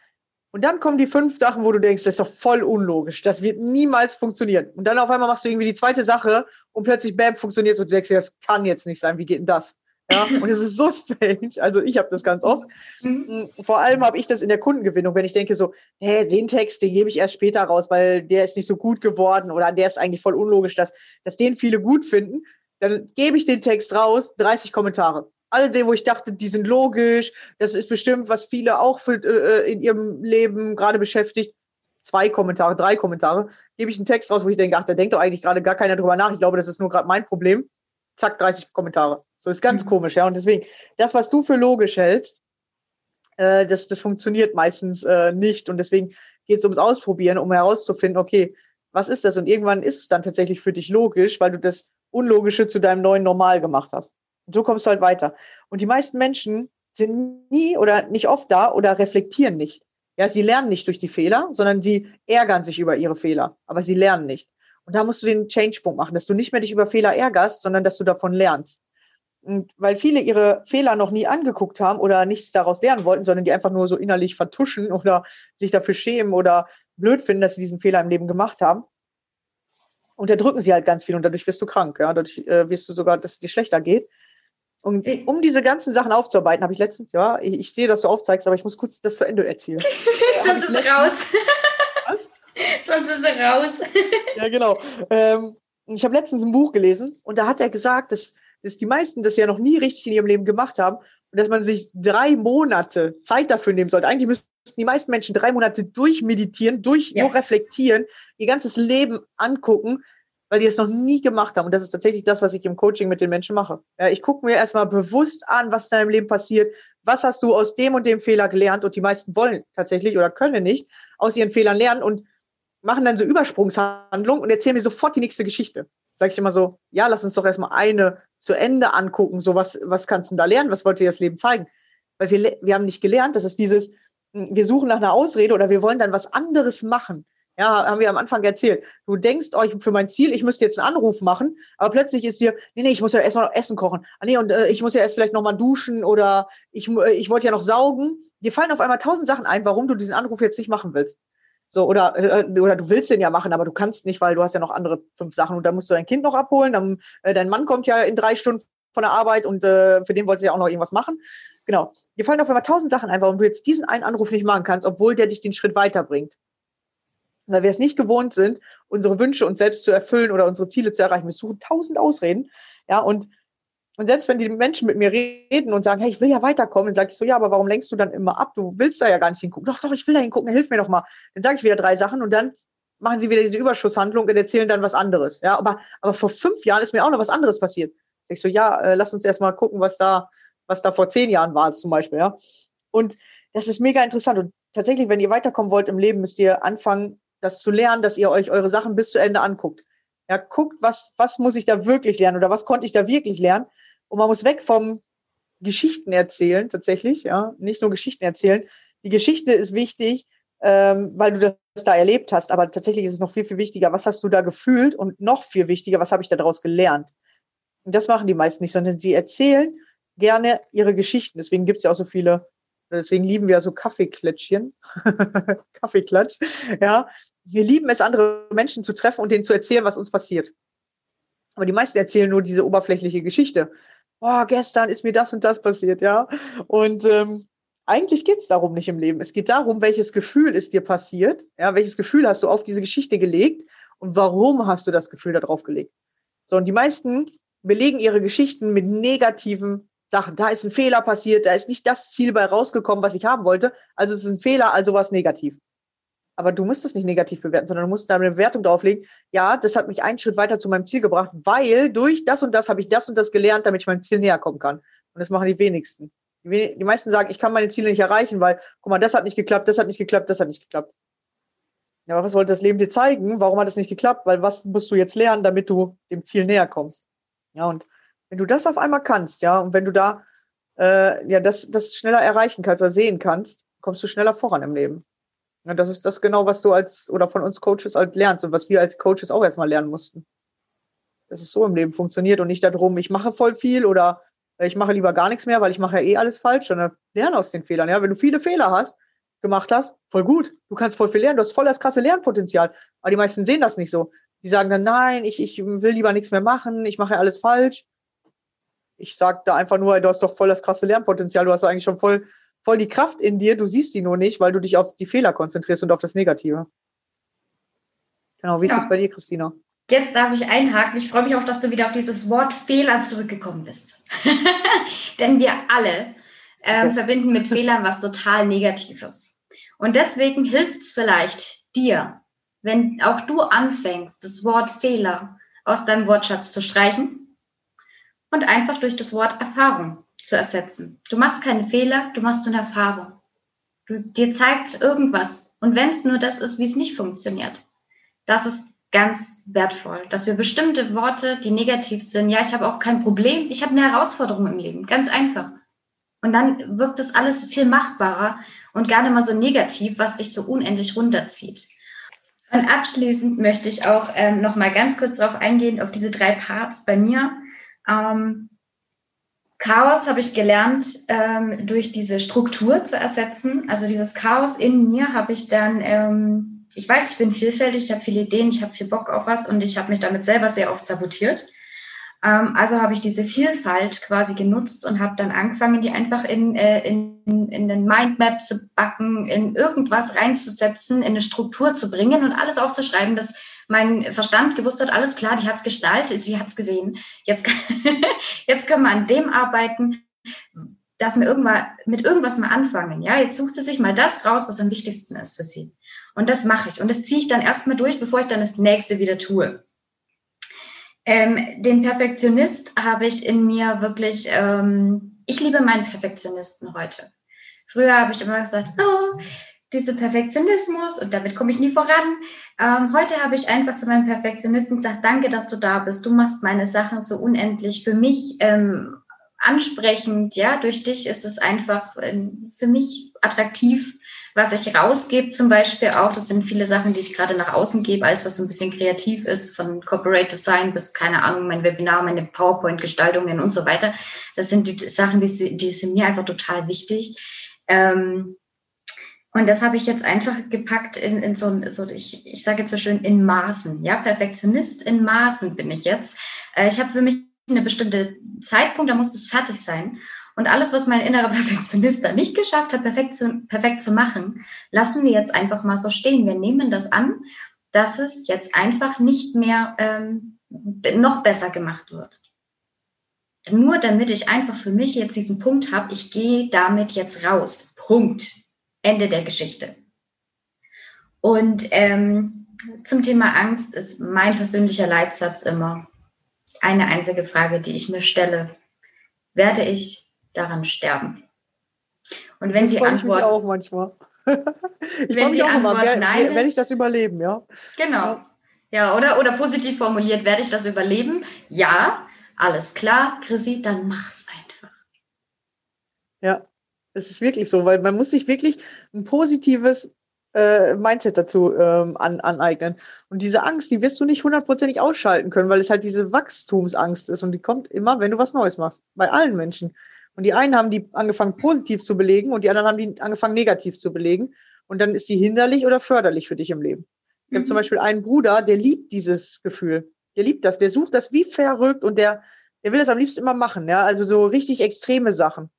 Und dann kommen die fünf Sachen, wo du denkst, das ist doch voll unlogisch. Das wird niemals funktionieren. Und dann auf einmal machst du irgendwie die zweite Sache und plötzlich, bam, funktioniert und du denkst dir, das kann jetzt nicht sein. Wie geht denn das? Ja, und es ist so strange. Also ich habe das ganz oft. Mhm. Vor allem habe ich das in der Kundengewinnung, wenn ich denke so, hä, den Text, den gebe ich erst später raus, weil der ist nicht so gut geworden oder der ist eigentlich voll unlogisch, dass, dass den viele gut finden. Dann gebe ich den Text raus, 30 Kommentare alle die, wo ich dachte, die sind logisch, das ist bestimmt, was viele auch für, äh, in ihrem Leben gerade beschäftigt. Zwei Kommentare, drei Kommentare, gebe ich einen Text raus, wo ich denke, ach, da denkt doch eigentlich gerade gar keiner drüber nach. Ich glaube, das ist nur gerade mein Problem. Zack, 30 Kommentare. So ist ganz mhm. komisch, ja. Und deswegen, das, was du für logisch hältst, äh, das, das funktioniert meistens äh, nicht. Und deswegen geht es ums Ausprobieren, um herauszufinden, okay, was ist das? Und irgendwann ist es dann tatsächlich für dich logisch, weil du das Unlogische zu deinem neuen Normal gemacht hast. So kommst du halt weiter. Und die meisten Menschen sind nie oder nicht oft da oder reflektieren nicht. Ja, sie lernen nicht durch die Fehler, sondern sie ärgern sich über ihre Fehler, aber sie lernen nicht. Und da musst du den Change-Punkt machen, dass du nicht mehr dich über Fehler ärgerst, sondern dass du davon lernst. Und weil viele ihre Fehler noch nie angeguckt haben oder nichts daraus lernen wollten, sondern die einfach nur so innerlich vertuschen oder sich dafür schämen oder blöd finden, dass sie diesen Fehler im Leben gemacht haben, unterdrücken sie halt ganz viel und dadurch wirst du krank. Ja? Dadurch äh, wirst du sogar, dass es dir schlechter geht. Und um diese ganzen Sachen aufzuarbeiten, habe ich letztens, ja, ich, ich, sehe, dass du aufzeigst, aber ich muss kurz das zu Ende erzählen. Sonst ist es raus. Was? Sonst ist er raus. ja, genau. Ähm, ich habe letztens ein Buch gelesen und da hat er gesagt, dass, dass die meisten das ja noch nie richtig in ihrem Leben gemacht haben und dass man sich drei Monate Zeit dafür nehmen sollte. Eigentlich müssten die meisten Menschen drei Monate durchmeditieren, durch ja. nur reflektieren, ihr ganzes Leben angucken, weil die es noch nie gemacht haben. Und das ist tatsächlich das, was ich im Coaching mit den Menschen mache. Ja, ich gucke mir erstmal bewusst an, was in deinem Leben passiert. Was hast du aus dem und dem Fehler gelernt? Und die meisten wollen tatsächlich oder können nicht aus ihren Fehlern lernen und machen dann so Übersprungshandlungen und erzählen mir sofort die nächste Geschichte. Sag ich immer so, ja, lass uns doch erstmal eine zu Ende angucken. So, was, was kannst du da lernen? Was wollte dir das Leben zeigen? Weil wir, wir haben nicht gelernt, das ist dieses, wir suchen nach einer Ausrede oder wir wollen dann was anderes machen. Ja, haben wir am Anfang erzählt. Du denkst euch für mein Ziel, ich müsste jetzt einen Anruf machen, aber plötzlich ist dir, nee, nee, ich muss ja erstmal noch Essen kochen. Ah, nee, und äh, ich muss ja erst vielleicht nochmal duschen oder ich, äh, ich wollte ja noch saugen. Dir fallen auf einmal tausend Sachen ein, warum du diesen Anruf jetzt nicht machen willst. So, oder, äh, oder du willst den ja machen, aber du kannst nicht, weil du hast ja noch andere fünf Sachen und dann musst du dein Kind noch abholen, dann, äh, dein Mann kommt ja in drei Stunden von der Arbeit und äh, für den wolltest du ja auch noch irgendwas machen. Genau. Dir fallen auf einmal tausend Sachen ein, warum du jetzt diesen einen Anruf nicht machen kannst, obwohl der dich den Schritt weiterbringt weil wir es nicht gewohnt sind, unsere Wünsche uns selbst zu erfüllen oder unsere Ziele zu erreichen. Wir suchen tausend Ausreden. Ja, und, und selbst wenn die Menschen mit mir reden und sagen, hey, ich will ja weiterkommen, dann sage ich so, ja, aber warum lenkst du dann immer ab? Du willst da ja gar nicht hingucken. Doch, doch, ich will da hingucken, hilf mir doch mal. Dann sage ich wieder drei Sachen und dann machen sie wieder diese Überschusshandlung und erzählen dann was anderes. Ja, aber, aber vor fünf Jahren ist mir auch noch was anderes passiert. Ich so, ja, äh, lass uns erst mal gucken, was da, was da vor zehn Jahren war, zum Beispiel, ja. Und das ist mega interessant. Und tatsächlich, wenn ihr weiterkommen wollt im Leben, müsst ihr anfangen, das zu lernen, dass ihr euch eure Sachen bis zu Ende anguckt. Ja, guckt, was, was muss ich da wirklich lernen oder was konnte ich da wirklich lernen? Und man muss weg vom, Geschichten erzählen, tatsächlich, ja, nicht nur Geschichten erzählen. Die Geschichte ist wichtig, ähm, weil du das da erlebt hast, aber tatsächlich ist es noch viel, viel wichtiger, was hast du da gefühlt und noch viel wichtiger, was habe ich da daraus gelernt. Und das machen die meisten nicht, sondern sie erzählen gerne ihre Geschichten. Deswegen gibt es ja auch so viele, deswegen lieben wir so Kaffeeklätschchen, Kaffeeklatsch, ja. Wir lieben es, andere Menschen zu treffen und denen zu erzählen, was uns passiert. Aber die meisten erzählen nur diese oberflächliche Geschichte. Boah, gestern ist mir das und das passiert, ja. Und ähm, eigentlich geht es darum nicht im Leben. Es geht darum, welches Gefühl ist dir passiert, ja, welches Gefühl hast du auf diese Geschichte gelegt und warum hast du das Gefühl da drauf gelegt. So, und die meisten belegen ihre Geschichten mit negativen Sachen. Da ist ein Fehler passiert, da ist nicht das Ziel bei rausgekommen, was ich haben wollte. Also es ist ein Fehler, also was negativ. Aber du musst es nicht negativ bewerten, sondern du musst da eine Bewertung drauflegen. Ja, das hat mich einen Schritt weiter zu meinem Ziel gebracht, weil durch das und das habe ich das und das gelernt, damit ich meinem Ziel näher kommen kann. Und das machen die wenigsten. Die, die meisten sagen, ich kann meine Ziele nicht erreichen, weil, guck mal, das hat nicht geklappt, das hat nicht geklappt, das hat nicht geklappt. Ja, aber was wollte das Leben dir zeigen? Warum hat es nicht geklappt? Weil was musst du jetzt lernen, damit du dem Ziel näher kommst? Ja, und wenn du das auf einmal kannst, ja, und wenn du da äh, ja das, das schneller erreichen kannst oder sehen kannst, kommst du schneller voran im Leben. Ja, das ist das genau, was du als oder von uns Coaches halt lernst und was wir als Coaches auch erstmal lernen mussten. Dass es so im Leben funktioniert und nicht darum, ich mache voll viel oder ich mache lieber gar nichts mehr, weil ich mache ja eh alles falsch, sondern lerne aus den Fehlern. Ja, wenn du viele Fehler hast, gemacht hast, voll gut. Du kannst voll viel lernen, du hast voll das krasse Lernpotenzial. Aber die meisten sehen das nicht so. Die sagen dann, nein, ich, ich will lieber nichts mehr machen, ich mache ja alles falsch. Ich sage da einfach nur, du hast doch voll das krasse Lernpotenzial, du hast eigentlich schon voll, voll die Kraft in dir, du siehst die nur nicht, weil du dich auf die Fehler konzentrierst und auf das Negative. Genau, wie ist ja. das bei dir, Christina? Jetzt darf ich einhaken. Ich freue mich auch, dass du wieder auf dieses Wort Fehler zurückgekommen bist. Denn wir alle ähm, okay. verbinden mit Fehlern was total Negatives. Und deswegen hilft es vielleicht dir, wenn auch du anfängst, das Wort Fehler aus deinem Wortschatz zu streichen und einfach durch das Wort Erfahrung zu ersetzen. Du machst keine Fehler, du machst eine Erfahrung. Du, dir zeigt irgendwas. Und wenn es nur das ist, wie es nicht funktioniert, das ist ganz wertvoll, dass wir bestimmte Worte, die negativ sind, ja, ich habe auch kein Problem, ich habe eine Herausforderung im Leben, ganz einfach. Und dann wirkt das alles viel machbarer und gar nicht mal so negativ, was dich so unendlich runterzieht. Und abschließend möchte ich auch ähm, noch mal ganz kurz darauf eingehen, auf diese drei Parts bei mir. Ähm, Chaos habe ich gelernt, ähm, durch diese Struktur zu ersetzen. Also dieses Chaos in mir habe ich dann ähm, ich weiß, ich bin vielfältig, ich habe viele Ideen, ich habe viel Bock auf was und ich habe mich damit selber sehr oft sabotiert. Ähm, also habe ich diese Vielfalt quasi genutzt und habe dann angefangen, die einfach in, äh, in, in den Mindmap zu backen, in irgendwas reinzusetzen, in eine Struktur zu bringen und alles aufzuschreiben, dass mein Verstand gewusst hat, alles klar, die hat es gestaltet, sie hat es gesehen. Jetzt, jetzt können wir an dem arbeiten, dass wir irgendwann mit irgendwas mal anfangen. Ja, jetzt sucht sie sich mal das raus, was am wichtigsten ist für sie. Und das mache ich. Und das ziehe ich dann erstmal durch, bevor ich dann das nächste wieder tue. Ähm, den Perfektionist habe ich in mir wirklich, ähm, ich liebe meinen Perfektionisten heute. Früher habe ich immer gesagt, oh, dieser Perfektionismus und damit komme ich nie voran. Ähm, heute habe ich einfach zu meinem Perfektionisten gesagt, danke, dass du da bist. Du machst meine Sachen so unendlich für mich ähm, ansprechend. Ja, durch dich ist es einfach äh, für mich attraktiv was ich rausgebe zum Beispiel auch, das sind viele Sachen, die ich gerade nach außen gebe, alles was so ein bisschen kreativ ist, von Corporate Design bis, keine Ahnung, mein Webinar, meine PowerPoint-Gestaltungen und so weiter. Das sind die Sachen, die, die sind mir einfach total wichtig. Ähm, und das habe ich jetzt einfach gepackt in, in so, so ich, ich sage jetzt so schön, in Maßen. Ja, Perfektionist in Maßen bin ich jetzt. Äh, ich habe für mich eine bestimmte Zeitpunkt, da muss das fertig sein. Und alles, was mein innerer Perfektionist da nicht geschafft hat, perfekt zu, perfekt zu machen, lassen wir jetzt einfach mal so stehen. Wir nehmen das an, dass es jetzt einfach nicht mehr ähm, noch besser gemacht wird. Nur damit ich einfach für mich jetzt diesen Punkt habe, ich gehe damit jetzt raus. Punkt. Ende der Geschichte. Und ähm, zum Thema Angst ist mein persönlicher Leitsatz immer eine einzige Frage, die ich mir stelle. Werde ich daran sterben? Und wenn das die Antwort. Ich auch manchmal. ich wenn die auch Antwort immer, nein ist, werde ich das überleben, ja? Genau. Ja. ja, oder, oder positiv formuliert, werde ich das überleben? Ja, alles klar, Chrissy, dann mach's einfach. Ja, es ist wirklich so, weil man muss sich wirklich ein positives äh, Mindset dazu ähm, an, aneignen. Und diese Angst, die wirst du nicht hundertprozentig ausschalten können, weil es halt diese Wachstumsangst ist und die kommt immer, wenn du was Neues machst. Bei allen Menschen. Und die einen haben die angefangen positiv zu belegen und die anderen haben die angefangen negativ zu belegen. Und dann ist die hinderlich oder förderlich für dich im Leben. Ich mhm. habe zum Beispiel einen Bruder, der liebt dieses Gefühl. Der liebt das, der sucht das wie verrückt und der, der will das am liebsten immer machen, ja. Also so richtig extreme Sachen.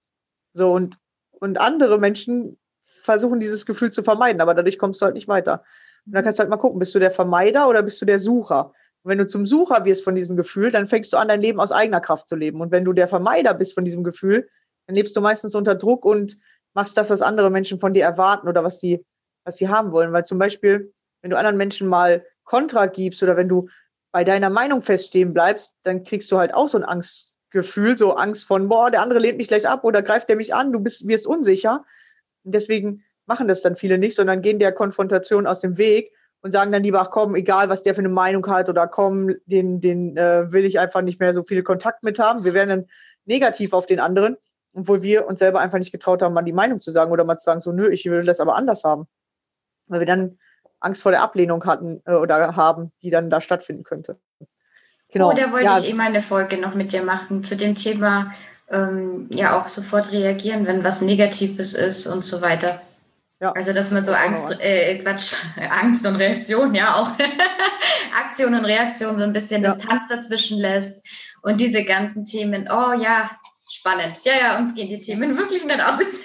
So und, und andere Menschen versuchen dieses Gefühl zu vermeiden, aber dadurch kommst du halt nicht weiter. Und dann kannst du halt mal gucken, bist du der Vermeider oder bist du der Sucher? Und wenn du zum Sucher wirst von diesem Gefühl, dann fängst du an, dein Leben aus eigener Kraft zu leben. Und wenn du der Vermeider bist von diesem Gefühl, dann lebst du meistens unter Druck und machst das, was andere Menschen von dir erwarten oder was die, was sie haben wollen. Weil zum Beispiel, wenn du anderen Menschen mal Kontra gibst oder wenn du bei deiner Meinung feststehen bleibst, dann kriegst du halt auch so ein Angstgefühl, so Angst von, boah, der andere lehnt mich gleich ab oder greift der mich an, du bist, wirst unsicher. Und deswegen machen das dann viele nicht, sondern gehen der Konfrontation aus dem Weg und sagen dann lieber, ach komm, egal was der für eine Meinung hat oder komm, den, den äh, will ich einfach nicht mehr so viel Kontakt mit haben. Wir werden dann negativ auf den anderen, obwohl wir uns selber einfach nicht getraut haben, mal die Meinung zu sagen oder mal zu sagen, so, nö, ich will das aber anders haben. Weil wir dann Angst vor der Ablehnung hatten äh, oder haben, die dann da stattfinden könnte. Genau. Oh, da wollte ja. ich eben eine Folge noch mit dir machen zu dem Thema, ähm, ja auch sofort reagieren, wenn was Negatives ist und so weiter. Ja. Also dass man so Angst, äh, Quatsch, Angst und Reaktion, ja auch Aktion und Reaktion so ein bisschen ja. Distanz dazwischen lässt und diese ganzen Themen, oh ja, spannend. Ja, ja, uns gehen die Themen wirklich nicht aus.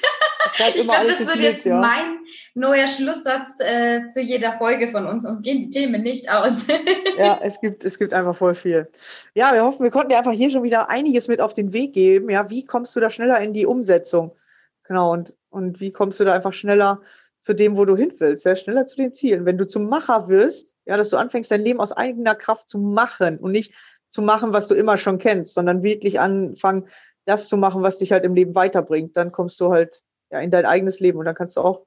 ich glaube, das wird jetzt ja. mein neuer Schlusssatz äh, zu jeder Folge von uns. Uns gehen die Themen nicht aus. ja, es gibt, es gibt einfach voll viel. Ja, wir hoffen, wir konnten dir einfach hier schon wieder einiges mit auf den Weg geben. Ja, wie kommst du da schneller in die Umsetzung? Genau, und, und wie kommst du da einfach schneller zu dem, wo du hin willst, ja, schneller zu den Zielen. Wenn du zum Macher wirst, ja, dass du anfängst, dein Leben aus eigener Kraft zu machen und nicht zu machen, was du immer schon kennst, sondern wirklich anfangen, das zu machen, was dich halt im Leben weiterbringt, dann kommst du halt ja, in dein eigenes Leben und dann kannst du auch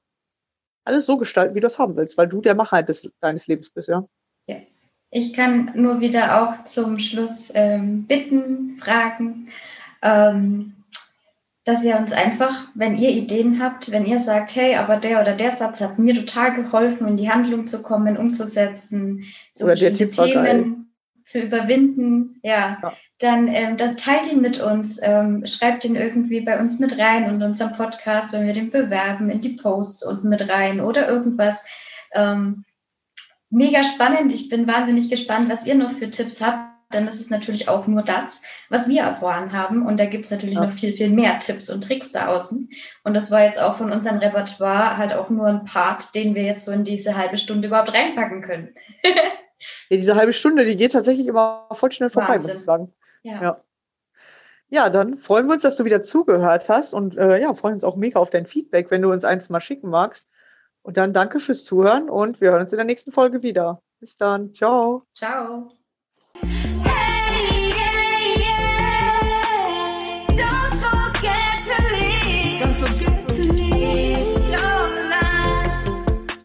alles so gestalten, wie du es haben willst, weil du der Macher des, deines Lebens bist, ja. Yes. Ich kann nur wieder auch zum Schluss ähm, bitten, fragen, ähm, dass ihr uns einfach, wenn ihr Ideen habt, wenn ihr sagt, hey, aber der oder der Satz hat mir total geholfen, in die Handlung zu kommen, umzusetzen, so oder bestimmte Themen zu überwinden, ja, ja dann, ähm, dann teilt ihn mit uns, ähm, schreibt ihn irgendwie bei uns mit rein und unserem Podcast, wenn wir den bewerben, in die Posts unten mit rein oder irgendwas. Ähm, mega spannend. Ich bin wahnsinnig gespannt, was ihr noch für Tipps habt, denn das ist natürlich auch nur das, was wir erfahren haben. Und da gibt es natürlich ja. noch viel, viel mehr Tipps und Tricks da außen. Und das war jetzt auch von unserem Repertoire halt auch nur ein Part, den wir jetzt so in diese halbe Stunde überhaupt reinpacken können. ja, diese halbe Stunde, die geht tatsächlich immer voll schnell vorbei, Wahnsinn. muss ich sagen. Ja. ja. Ja, dann freuen wir uns, dass du wieder zugehört hast und äh, ja, freuen uns auch mega auf dein Feedback, wenn du uns eins mal schicken magst. Und dann danke fürs Zuhören und wir hören uns in der nächsten Folge wieder. Bis dann. Ciao. Ciao.